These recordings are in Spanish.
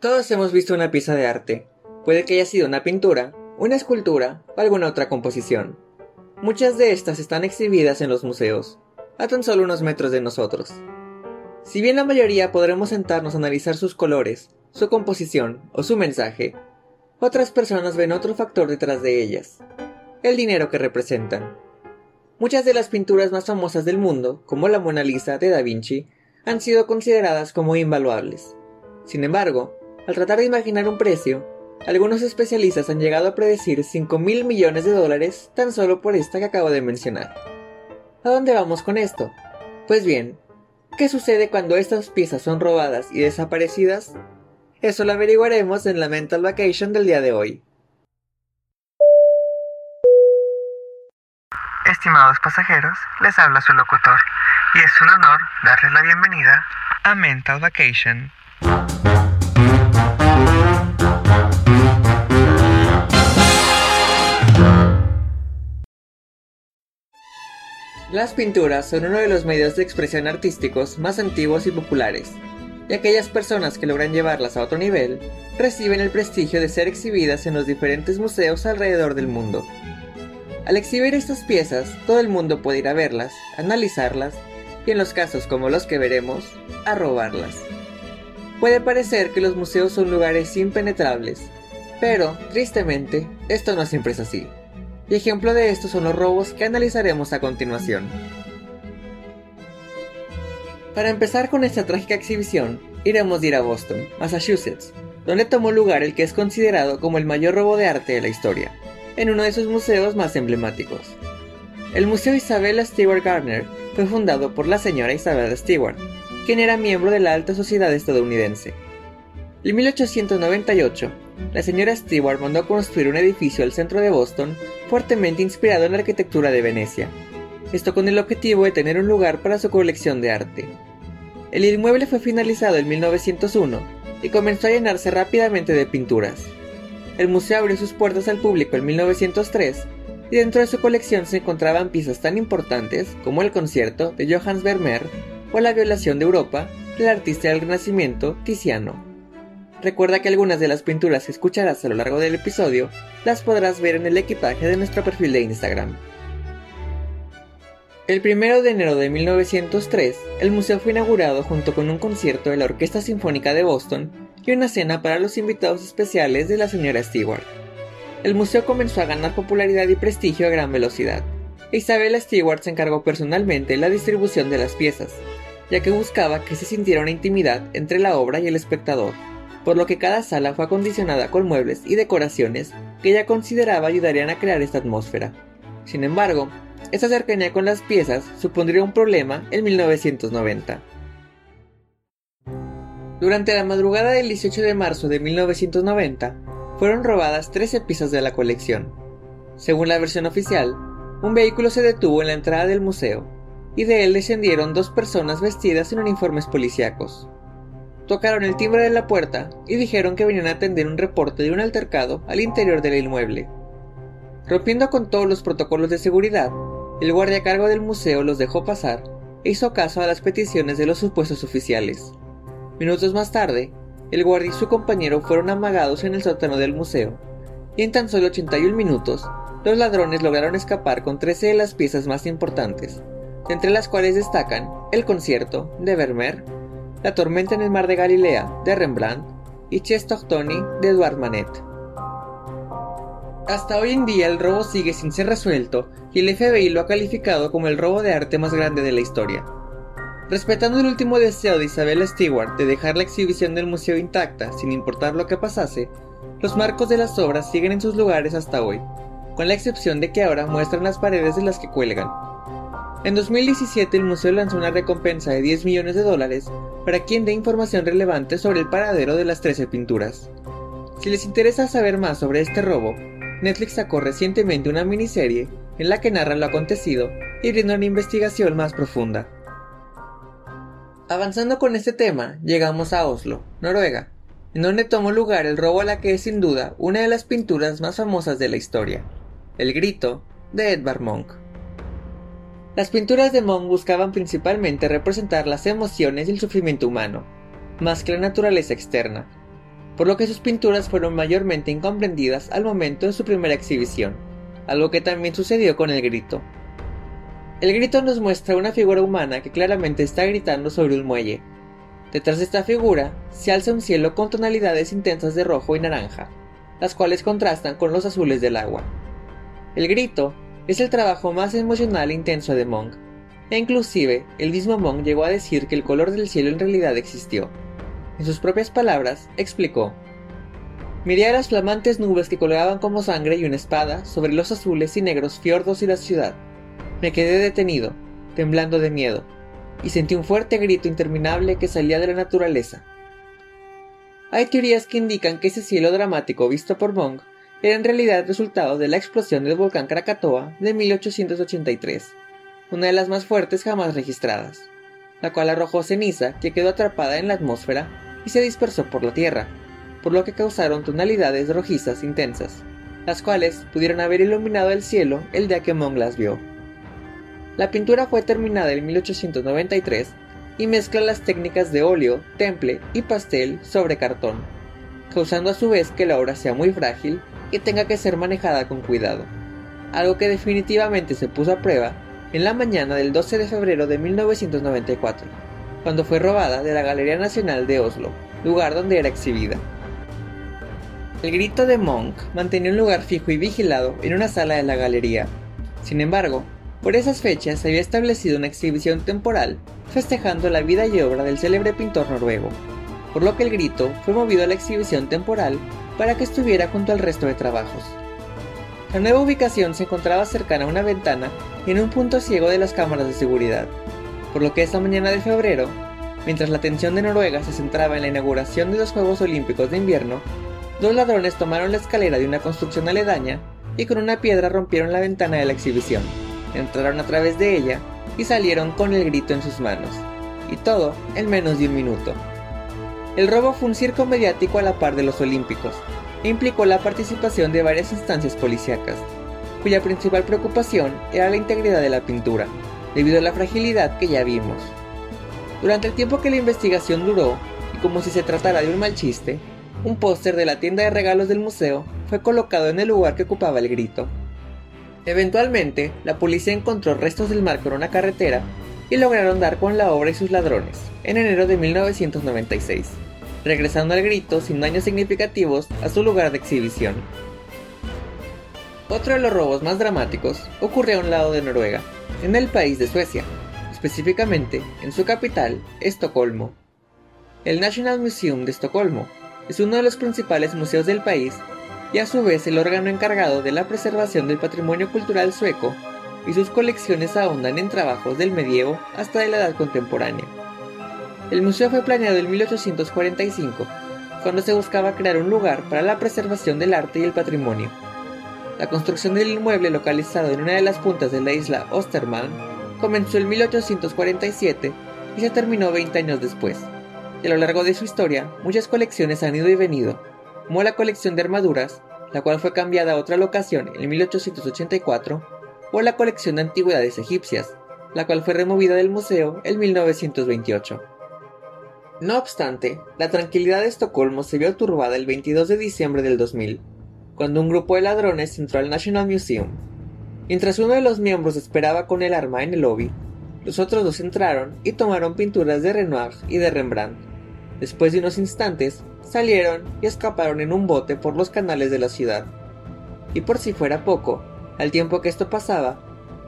Todos hemos visto una pieza de arte. Puede que haya sido una pintura, una escultura o alguna otra composición. Muchas de estas están exhibidas en los museos, a tan solo unos metros de nosotros. Si bien la mayoría podremos sentarnos a analizar sus colores, su composición o su mensaje, otras personas ven otro factor detrás de ellas, el dinero que representan. Muchas de las pinturas más famosas del mundo, como la Mona Lisa de Da Vinci, han sido consideradas como invaluables. Sin embargo, al tratar de imaginar un precio, algunos especialistas han llegado a predecir 5 mil millones de dólares tan solo por esta que acabo de mencionar. ¿A dónde vamos con esto? Pues bien, ¿qué sucede cuando estas piezas son robadas y desaparecidas? Eso lo averiguaremos en la Mental Vacation del día de hoy. Estimados pasajeros, les habla su locutor y es un honor darles la bienvenida a Mental Vacation. Las pinturas son uno de los medios de expresión artísticos más antiguos y populares, y aquellas personas que logran llevarlas a otro nivel reciben el prestigio de ser exhibidas en los diferentes museos alrededor del mundo. Al exhibir estas piezas, todo el mundo puede ir a verlas, analizarlas y en los casos como los que veremos, a robarlas. Puede parecer que los museos son lugares impenetrables, pero, tristemente, esto no siempre es así y ejemplo de esto son los robos que analizaremos a continuación. Para empezar con esta trágica exhibición, iremos a ir a Boston, Massachusetts, donde tomó lugar el que es considerado como el mayor robo de arte de la historia, en uno de sus museos más emblemáticos. El Museo Isabella Stewart Gardner fue fundado por la señora Isabella Stewart, quien era miembro de la alta sociedad estadounidense. En 1898, la señora Stewart mandó construir un edificio al centro de Boston fuertemente inspirado en la arquitectura de Venecia, esto con el objetivo de tener un lugar para su colección de arte. El inmueble fue finalizado en 1901 y comenzó a llenarse rápidamente de pinturas. El museo abrió sus puertas al público en 1903 y dentro de su colección se encontraban piezas tan importantes como el concierto de Johannes Vermeer o la violación de Europa del artista del Renacimiento Tiziano. Recuerda que algunas de las pinturas que escucharás a lo largo del episodio las podrás ver en el equipaje de nuestro perfil de Instagram. El 1 de enero de 1903, el museo fue inaugurado junto con un concierto de la Orquesta Sinfónica de Boston y una cena para los invitados especiales de la señora Stewart. El museo comenzó a ganar popularidad y prestigio a gran velocidad. Isabella Stewart se encargó personalmente la distribución de las piezas, ya que buscaba que se sintiera una intimidad entre la obra y el espectador por lo que cada sala fue acondicionada con muebles y decoraciones que ella consideraba ayudarían a crear esta atmósfera. Sin embargo, esta cercanía con las piezas supondría un problema en 1990. Durante la madrugada del 18 de marzo de 1990, fueron robadas 13 piezas de la colección. Según la versión oficial, un vehículo se detuvo en la entrada del museo, y de él descendieron dos personas vestidas en uniformes policíacos tocaron el timbre de la puerta y dijeron que venían a atender un reporte de un altercado al interior del inmueble. Rompiendo con todos los protocolos de seguridad, el guardia a cargo del museo los dejó pasar e hizo caso a las peticiones de los supuestos oficiales. Minutos más tarde, el guardia y su compañero fueron amagados en el sótano del museo, y en tan solo 81 minutos, los ladrones lograron escapar con 13 de las piezas más importantes, entre las cuales destacan el concierto de Vermeer, la tormenta en el mar de Galilea, de Rembrandt, y Tony, de Edouard Manet. Hasta hoy en día el robo sigue sin ser resuelto y el FBI lo ha calificado como el robo de arte más grande de la historia. Respetando el último deseo de Isabella Stewart de dejar la exhibición del museo intacta sin importar lo que pasase, los marcos de las obras siguen en sus lugares hasta hoy, con la excepción de que ahora muestran las paredes de las que cuelgan, en 2017 el museo lanzó una recompensa de 10 millones de dólares para quien dé información relevante sobre el paradero de las 13 pinturas. Si les interesa saber más sobre este robo, Netflix sacó recientemente una miniserie en la que narra lo acontecido y brinda una investigación más profunda. Avanzando con este tema, llegamos a Oslo, Noruega, en donde tomó lugar el robo a la que es sin duda una de las pinturas más famosas de la historia, El Grito, de Edvard Munch. Las pinturas de Monk buscaban principalmente representar las emociones y el sufrimiento humano, más que la naturaleza externa, por lo que sus pinturas fueron mayormente incomprendidas al momento de su primera exhibición, algo que también sucedió con el grito. El grito nos muestra una figura humana que claramente está gritando sobre un muelle. Detrás de esta figura se alza un cielo con tonalidades intensas de rojo y naranja, las cuales contrastan con los azules del agua. El grito es el trabajo más emocional e intenso de Monk, e inclusive el mismo Monk llegó a decir que el color del cielo en realidad existió. En sus propias palabras, explicó, Miré a las flamantes nubes que colgaban como sangre y una espada sobre los azules y negros fiordos y la ciudad. Me quedé detenido, temblando de miedo, y sentí un fuerte grito interminable que salía de la naturaleza. Hay teorías que indican que ese cielo dramático visto por Monk era en realidad resultado de la explosión del volcán Krakatoa de 1883, una de las más fuertes jamás registradas, la cual arrojó ceniza que quedó atrapada en la atmósfera y se dispersó por la Tierra, por lo que causaron tonalidades rojizas intensas, las cuales pudieron haber iluminado el cielo el día que Monk las vio. La pintura fue terminada en 1893 y mezcla las técnicas de óleo, temple y pastel sobre cartón, causando a su vez que la obra sea muy frágil y tenga que ser manejada con cuidado, algo que definitivamente se puso a prueba en la mañana del 12 de febrero de 1994, cuando fue robada de la Galería Nacional de Oslo, lugar donde era exhibida. El grito de Monk mantenía un lugar fijo y vigilado en una sala de la galería. Sin embargo, por esas fechas se había establecido una exhibición temporal festejando la vida y obra del célebre pintor noruego, por lo que el grito fue movido a la exhibición temporal para que estuviera junto al resto de trabajos. La nueva ubicación se encontraba cercana a una ventana y en un punto ciego de las cámaras de seguridad, por lo que esa mañana de febrero, mientras la atención de Noruega se centraba en la inauguración de los Juegos Olímpicos de Invierno, dos ladrones tomaron la escalera de una construcción aledaña y con una piedra rompieron la ventana de la exhibición, entraron a través de ella y salieron con el grito en sus manos, y todo en menos de un minuto. El robo fue un circo mediático a la par de los Olímpicos, e implicó la participación de varias instancias policíacas, cuya principal preocupación era la integridad de la pintura, debido a la fragilidad que ya vimos. Durante el tiempo que la investigación duró, y como si se tratara de un mal chiste, un póster de la tienda de regalos del museo fue colocado en el lugar que ocupaba el grito. Eventualmente, la policía encontró restos del marco en una carretera y lograron dar con la obra y sus ladrones, en enero de 1996, regresando al grito sin daños significativos a su lugar de exhibición. Otro de los robos más dramáticos ocurrió a un lado de Noruega, en el país de Suecia, específicamente en su capital, Estocolmo. El National Museum de Estocolmo es uno de los principales museos del país y a su vez el órgano encargado de la preservación del patrimonio cultural sueco, y sus colecciones ahondan en trabajos del medievo hasta de la edad contemporánea. El museo fue planeado en 1845, cuando se buscaba crear un lugar para la preservación del arte y el patrimonio. La construcción del inmueble localizado en una de las puntas de la isla Osterman comenzó en 1847 y se terminó 20 años después. A lo largo de su historia, muchas colecciones han ido y venido, como la colección de armaduras, la cual fue cambiada a otra locación en 1884, o la colección de antigüedades egipcias, la cual fue removida del museo en 1928. No obstante, la tranquilidad de Estocolmo se vio turbada el 22 de diciembre del 2000, cuando un grupo de ladrones entró al National Museum. Mientras uno de los miembros esperaba con el arma en el lobby, los otros dos entraron y tomaron pinturas de Renoir y de Rembrandt. Después de unos instantes, salieron y escaparon en un bote por los canales de la ciudad. Y por si fuera poco, al tiempo que esto pasaba,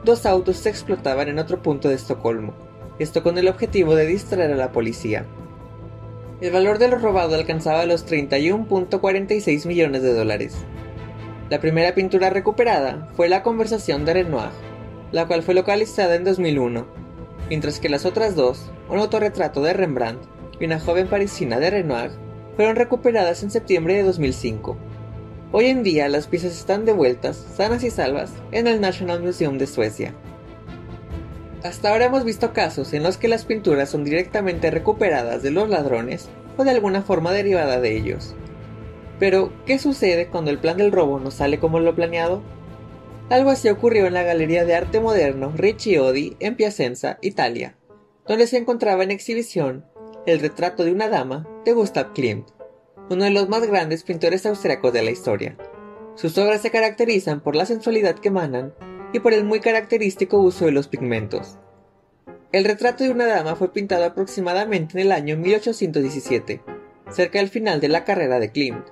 dos autos se explotaban en otro punto de Estocolmo, esto con el objetivo de distraer a la policía. El valor de lo robado alcanzaba los 31.46 millones de dólares. La primera pintura recuperada fue la conversación de Renoir, la cual fue localizada en 2001, mientras que las otras dos, un autorretrato de Rembrandt y una joven parisina de Renoir, fueron recuperadas en septiembre de 2005. Hoy en día las piezas están devueltas, sanas y salvas, en el National Museum de Suecia. Hasta ahora hemos visto casos en los que las pinturas son directamente recuperadas de los ladrones o de alguna forma derivada de ellos. Pero, ¿qué sucede cuando el plan del robo no sale como lo planeado? Algo así ocurrió en la Galería de Arte Moderno Ricci Odi en Piacenza, Italia, donde se encontraba en exhibición El retrato de una dama de Gustav Klimt, uno de los más grandes pintores austriacos de la historia. Sus obras se caracterizan por la sensualidad que emanan y por el muy característico uso de los pigmentos. El retrato de una dama fue pintado aproximadamente en el año 1817, cerca del final de la carrera de Klimt,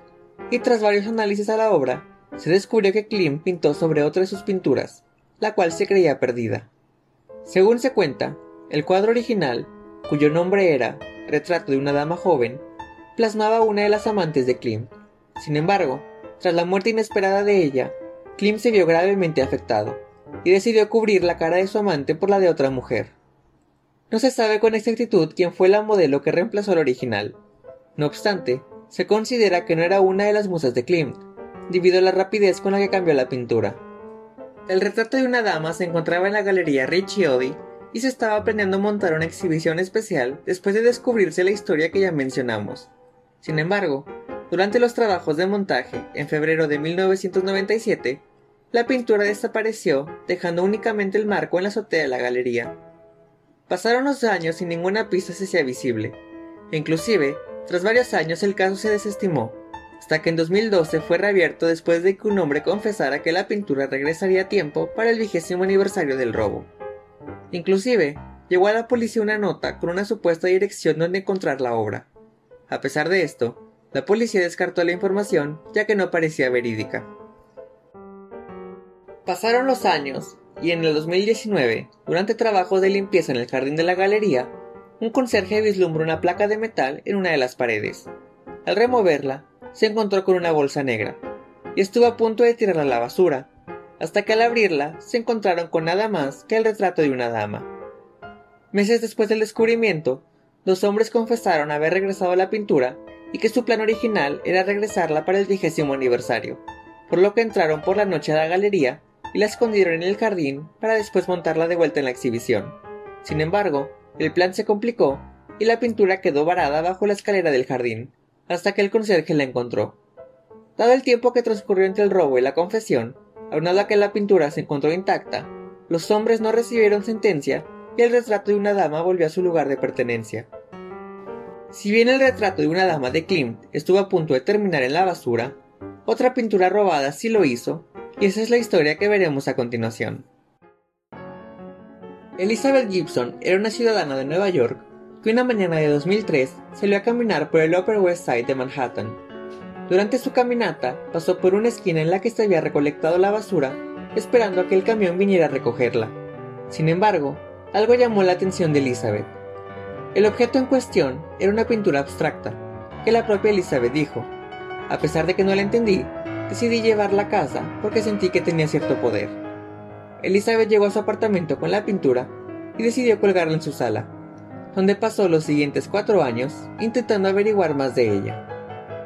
y tras varios análisis a la obra, se descubrió que Klimt pintó sobre otra de sus pinturas, la cual se creía perdida. Según se cuenta, el cuadro original, cuyo nombre era Retrato de una dama joven, plasmaba una de las amantes de Klimt. Sin embargo, tras la muerte inesperada de ella, Klimt se vio gravemente afectado y decidió cubrir la cara de su amante por la de otra mujer. No se sabe con exactitud quién fue la modelo que reemplazó al original. No obstante, se considera que no era una de las musas de Klimt, debido a la rapidez con la que cambió la pintura. El retrato de una dama se encontraba en la galería Riccioli y se estaba a montar una exhibición especial después de descubrirse la historia que ya mencionamos. Sin embargo, durante los trabajos de montaje, en febrero de 1997, la pintura desapareció, dejando únicamente el marco en la azotea de la galería. Pasaron los años sin ninguna pista se sea visible. Inclusive, tras varios años el caso se desestimó, hasta que en 2012 fue reabierto después de que un hombre confesara que la pintura regresaría a tiempo para el vigésimo aniversario del robo. Inclusive, llegó a la policía una nota con una supuesta dirección donde encontrar la obra. A pesar de esto, la policía descartó la información ya que no parecía verídica. Pasaron los años y en el 2019, durante trabajos de limpieza en el jardín de la galería, un conserje vislumbró una placa de metal en una de las paredes. Al removerla, se encontró con una bolsa negra, y estuvo a punto de tirarla a la basura, hasta que al abrirla se encontraron con nada más que el retrato de una dama. Meses después del descubrimiento, los hombres confesaron haber regresado a la pintura y que su plan original era regresarla para el vigésimo aniversario, por lo que entraron por la noche a la galería y la escondieron en el jardín para después montarla de vuelta en la exhibición. Sin embargo, el plan se complicó y la pintura quedó varada bajo la escalera del jardín, hasta que el conserje la encontró. Dado el tiempo que transcurrió entre el robo y la confesión, aunado a que la pintura se encontró intacta, los hombres no recibieron sentencia y el retrato de una dama volvió a su lugar de pertenencia. Si bien el retrato de una dama de Klimt estuvo a punto de terminar en la basura, otra pintura robada sí lo hizo y esa es la historia que veremos a continuación. Elizabeth Gibson era una ciudadana de Nueva York que una mañana de 2003 salió a caminar por el Upper West Side de Manhattan. Durante su caminata pasó por una esquina en la que se había recolectado la basura esperando a que el camión viniera a recogerla. Sin embargo, algo llamó la atención de Elizabeth. El objeto en cuestión era una pintura abstracta, que la propia Elizabeth dijo. A pesar de que no la entendí, decidí llevarla a casa porque sentí que tenía cierto poder. Elizabeth llegó a su apartamento con la pintura y decidió colgarla en su sala, donde pasó los siguientes cuatro años intentando averiguar más de ella.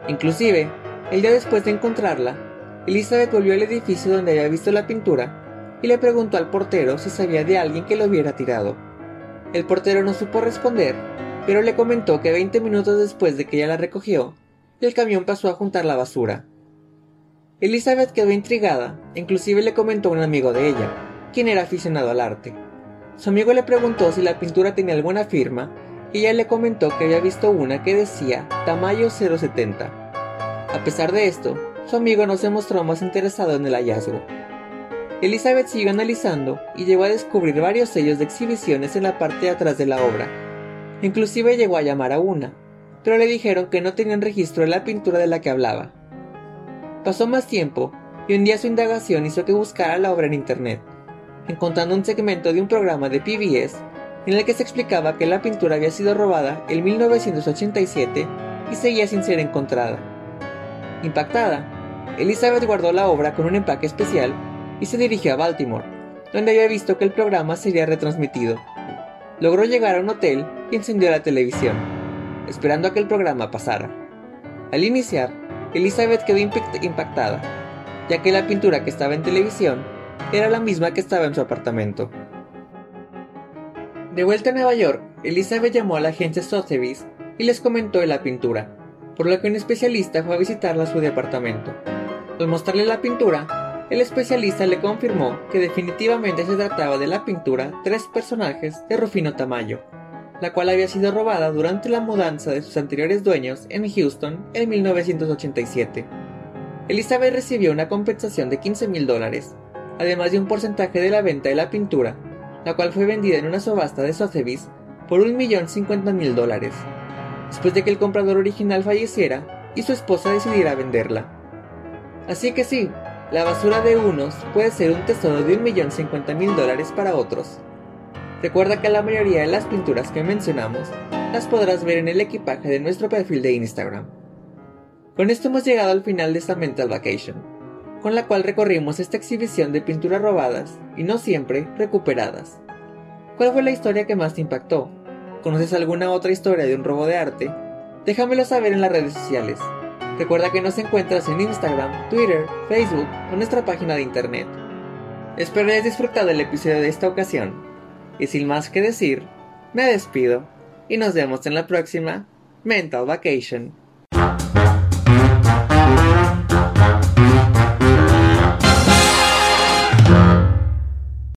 Inclusive, el día después de encontrarla, Elizabeth volvió al edificio donde había visto la pintura y le preguntó al portero si sabía de alguien que lo hubiera tirado. El portero no supo responder, pero le comentó que 20 minutos después de que ella la recogió, el camión pasó a juntar la basura Elizabeth quedó intrigada, inclusive le comentó a un amigo de ella, quien era aficionado al arte. Su amigo le preguntó si la pintura tenía alguna firma y ella le comentó que había visto una que decía Tamayo 070. A pesar de esto, su amigo no se mostró más interesado en el hallazgo. Elizabeth siguió analizando y llegó a descubrir varios sellos de exhibiciones en la parte de atrás de la obra. Inclusive llegó a llamar a una, pero le dijeron que no tenían registro de la pintura de la que hablaba. Pasó más tiempo y un día su indagación hizo que buscara la obra en internet, encontrando un segmento de un programa de PBS en el que se explicaba que la pintura había sido robada en 1987 y seguía sin ser encontrada. Impactada, Elizabeth guardó la obra con un empaque especial y se dirigió a Baltimore, donde había visto que el programa sería retransmitido. Logró llegar a un hotel y encendió la televisión, esperando a que el programa pasara. Al iniciar, Elizabeth quedó impactada, ya que la pintura que estaba en televisión era la misma que estaba en su apartamento. De vuelta a Nueva York, Elizabeth llamó a la agencia Sotheby's y les comentó la pintura, por lo que un especialista fue a visitarla a su departamento. Al mostrarle la pintura, el especialista le confirmó que definitivamente se trataba de la pintura Tres personajes de Rufino Tamayo. la cual había sido robada durante la mudanza de sus anteriores dueños en Houston en 1987. Elizabeth recibió una compensación de 15 mil dólares, además de un porcentaje de la venta de la pintura, la cual fue vendida en una subasta de Sotheby's por 1.050.000 dólares, después de que el comprador original falleciera y su esposa decidiera venderla. Así que sí, la basura de unos puede ser un tesoro de 1.050.000 dólares para otros. Recuerda que la mayoría de las pinturas que mencionamos las podrás ver en el equipaje de nuestro perfil de Instagram. Con esto hemos llegado al final de esta Mental Vacation, con la cual recorrimos esta exhibición de pinturas robadas y no siempre recuperadas. ¿Cuál fue la historia que más te impactó? ¿Conoces alguna otra historia de un robo de arte? Déjamelo saber en las redes sociales. Recuerda que nos encuentras en Instagram, Twitter, Facebook o nuestra página de internet. Espero hayas disfrutado el episodio de esta ocasión y sin más que decir, me despido y nos vemos en la próxima Mental Vacation.